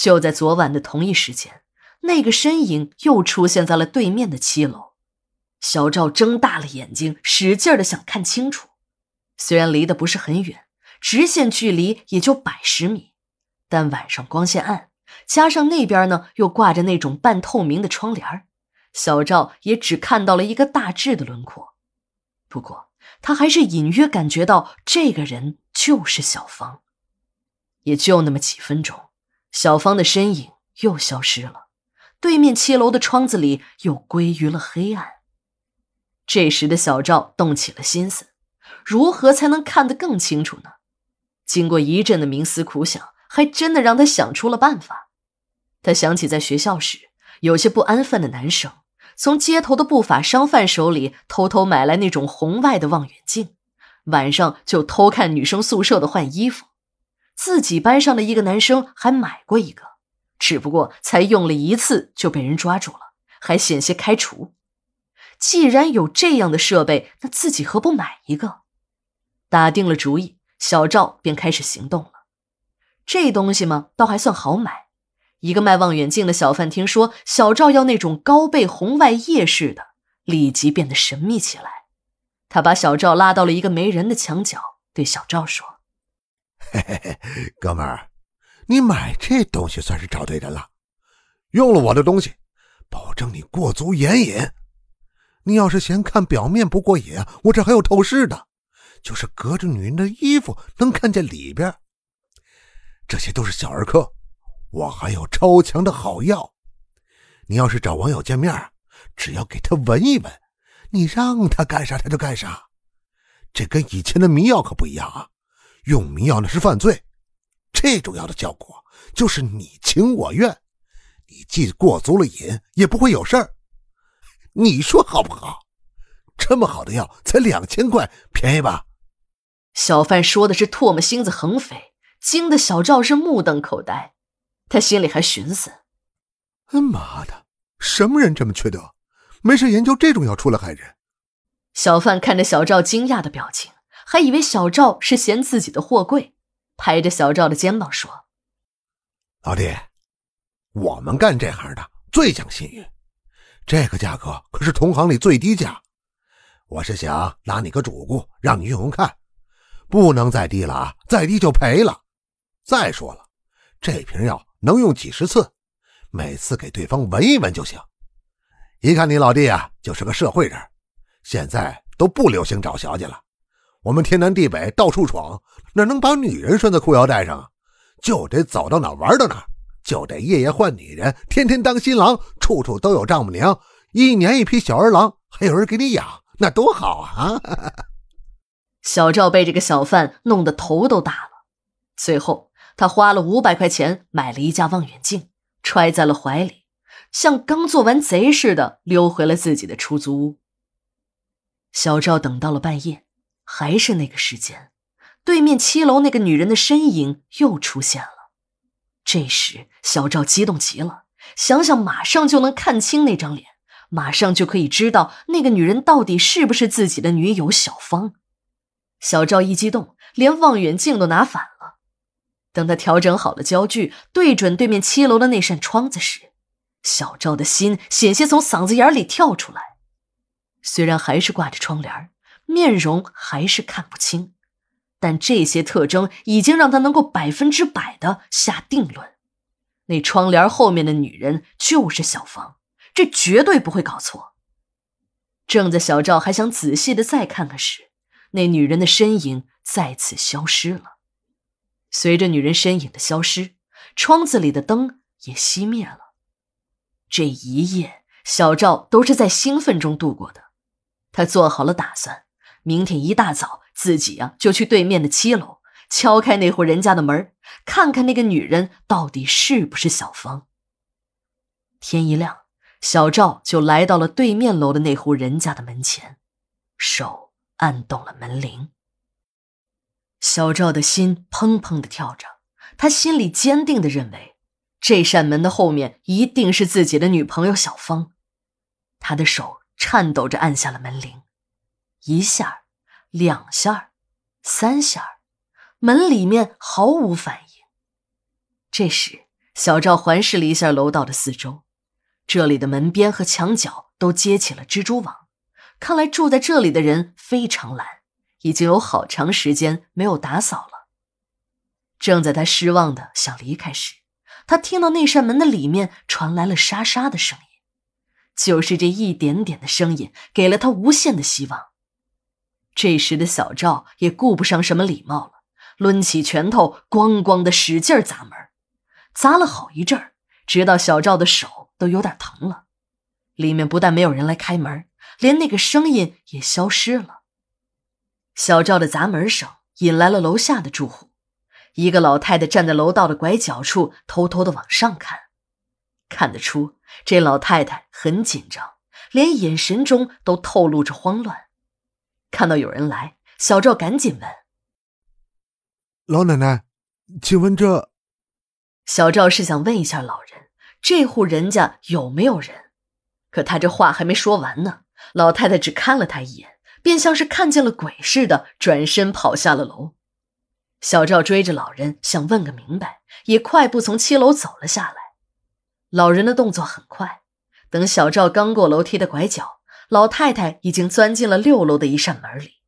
就在昨晚的同一时间，那个身影又出现在了对面的七楼。小赵睁大了眼睛，使劲的想看清楚。虽然离得不是很远，直线距离也就百十米，但晚上光线暗，加上那边呢又挂着那种半透明的窗帘小赵也只看到了一个大致的轮廓。不过他还是隐约感觉到这个人就是小芳。也就那么几分钟，小芳的身影又消失了，对面七楼的窗子里又归于了黑暗。这时的小赵动起了心思，如何才能看得更清楚呢？经过一阵的冥思苦想，还真的让他想出了办法。他想起在学校时，有些不安分的男生从街头的不法商贩手里偷偷买来那种红外的望远镜，晚上就偷看女生宿舍的换衣服。自己班上的一个男生还买过一个，只不过才用了一次就被人抓住了，还险些开除。既然有这样的设备，那自己何不买一个？打定了主意，小赵便开始行动了。这东西嘛，倒还算好买。一个卖望远镜的小贩听说小赵要那种高倍红外夜视的，立即变得神秘起来。他把小赵拉到了一个没人的墙角，对小赵说：“嘿嘿嘿，哥们儿，你买这东西算是找对人了。用了我的东西，保证你过足眼瘾。”你要是嫌看表面不过瘾，我这还有透视的，就是隔着女人的衣服能看见里边。这些都是小儿科，我还有超强的好药。你要是找网友见面，只要给他闻一闻，你让他干啥他就干啥。这跟以前的迷药可不一样啊，用迷药那是犯罪。这种药的效果就是你情我愿，你既过足了瘾，也不会有事儿。你说好不好？这么好的药才两千块，便宜吧？小贩说的是唾沫星子横飞，惊得小赵是目瞪口呆。他心里还寻思：“妈的，什么人这么缺德，没事研究这种药出来害人？”小贩看着小赵惊讶的表情，还以为小赵是嫌自己的货贵，拍着小赵的肩膀说：“老弟，我们干这行的最讲信誉。”这个价格可是同行里最低价，我是想拉你个主顾，让你用用看，不能再低了啊！再低就赔了。再说了，这瓶药能用几十次，每次给对方闻一闻就行。一看你老弟啊，就是个社会人，现在都不流行找小姐了，我们天南地北到处闯，哪能把女人拴在裤腰带上？就得走到哪玩到哪。就得夜夜换女人，天天当新郎，处处都有丈母娘，一年一批小儿郎，还有人给你养，那多好啊！小赵被这个小贩弄得头都大了，最后他花了五百块钱买了一架望远镜，揣在了怀里，像刚做完贼似的溜回了自己的出租屋。小赵等到了半夜，还是那个时间，对面七楼那个女人的身影又出现了。这时，小赵激动极了，想想马上就能看清那张脸，马上就可以知道那个女人到底是不是自己的女友小芳。小赵一激动，连望远镜都拿反了。等他调整好了焦距，对准对面七楼的那扇窗子时，小赵的心险些从嗓子眼里跳出来。虽然还是挂着窗帘，面容还是看不清。但这些特征已经让他能够百分之百的下定论，那窗帘后面的女人就是小芳，这绝对不会搞错。正在小赵还想仔细的再看看时，那女人的身影再次消失了。随着女人身影的消失，窗子里的灯也熄灭了。这一夜，小赵都是在兴奋中度过的，他做好了打算，明天一大早。自己呀，就去对面的七楼敲开那户人家的门，看看那个女人到底是不是小芳。天一亮，小赵就来到了对面楼的那户人家的门前，手按动了门铃。小赵的心砰砰的跳着，他心里坚定的认为，这扇门的后面一定是自己的女朋友小芳。他的手颤抖着按下了门铃，一下。两下三下门里面毫无反应。这时，小赵环视了一下楼道的四周，这里的门边和墙角都结起了蜘蛛网，看来住在这里的人非常懒，已经有好长时间没有打扫了。正在他失望的想离开时，他听到那扇门的里面传来了沙沙的声音，就是这一点点的声音给了他无限的希望。这时的小赵也顾不上什么礼貌了，抡起拳头，咣咣的使劲砸门，砸了好一阵儿，直到小赵的手都有点疼了。里面不但没有人来开门，连那个声音也消失了。小赵的砸门声引来了楼下的住户，一个老太太站在楼道的拐角处，偷偷的往上看，看得出这老太太很紧张，连眼神中都透露着慌乱。看到有人来，小赵赶紧问：“老奶奶，请问这……”小赵是想问一下老人，这户人家有没有人？可他这话还没说完呢，老太太只看了他一眼，便像是看见了鬼似的，转身跑下了楼。小赵追着老人想问个明白，也快步从七楼走了下来。老人的动作很快，等小赵刚过楼梯的拐角。老太太已经钻进了六楼的一扇门里。